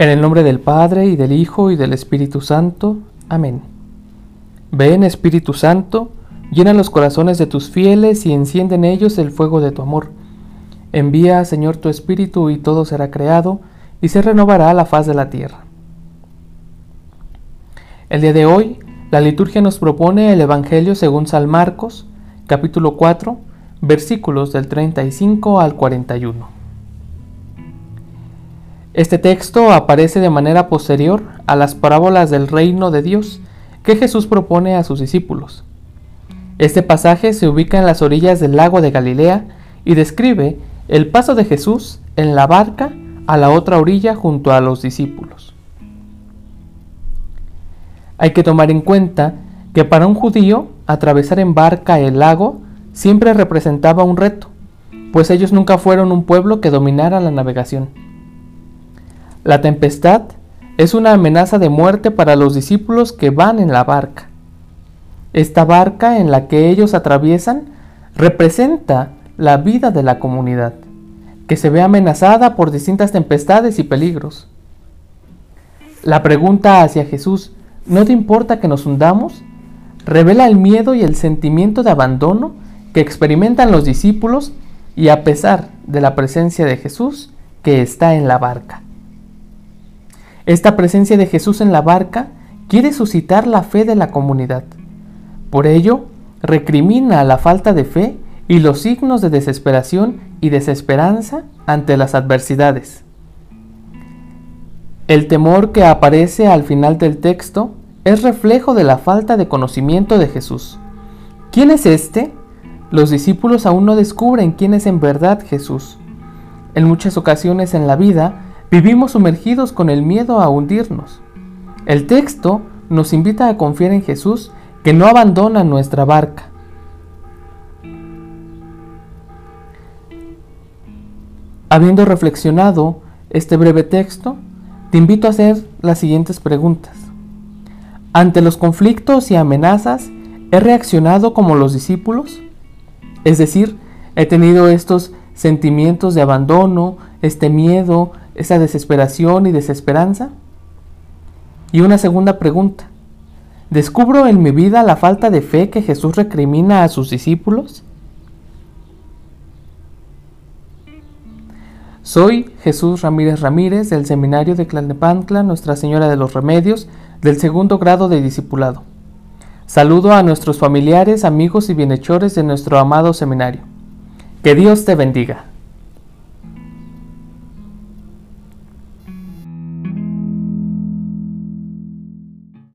En el nombre del Padre y del Hijo y del Espíritu Santo. Amén. Ven Espíritu Santo, llena los corazones de tus fieles y enciende en ellos el fuego de tu amor. Envía, Señor, tu Espíritu y todo será creado y se renovará la faz de la tierra. El día de hoy, la liturgia nos propone el Evangelio según San Marcos, capítulo 4, versículos del 35 al 41. Este texto aparece de manera posterior a las parábolas del reino de Dios que Jesús propone a sus discípulos. Este pasaje se ubica en las orillas del lago de Galilea y describe el paso de Jesús en la barca a la otra orilla junto a los discípulos. Hay que tomar en cuenta que para un judío atravesar en barca el lago siempre representaba un reto, pues ellos nunca fueron un pueblo que dominara la navegación. La tempestad es una amenaza de muerte para los discípulos que van en la barca. Esta barca en la que ellos atraviesan representa la vida de la comunidad, que se ve amenazada por distintas tempestades y peligros. La pregunta hacia Jesús, ¿no te importa que nos hundamos? revela el miedo y el sentimiento de abandono que experimentan los discípulos y a pesar de la presencia de Jesús que está en la barca. Esta presencia de Jesús en la barca quiere suscitar la fe de la comunidad. Por ello, recrimina la falta de fe y los signos de desesperación y desesperanza ante las adversidades. El temor que aparece al final del texto es reflejo de la falta de conocimiento de Jesús. ¿Quién es este? Los discípulos aún no descubren quién es en verdad Jesús. En muchas ocasiones en la vida, Vivimos sumergidos con el miedo a hundirnos. El texto nos invita a confiar en Jesús que no abandona nuestra barca. Habiendo reflexionado este breve texto, te invito a hacer las siguientes preguntas. Ante los conflictos y amenazas, ¿he reaccionado como los discípulos? Es decir, he tenido estos sentimientos de abandono, este miedo, esa desesperación y desesperanza? Y una segunda pregunta. ¿Descubro en mi vida la falta de fe que Jesús recrimina a sus discípulos? Soy Jesús Ramírez Ramírez del Seminario de Tlalnepantla, Nuestra Señora de los Remedios, del segundo grado de discipulado. Saludo a nuestros familiares, amigos y bienhechores de nuestro amado seminario. Que Dios te bendiga.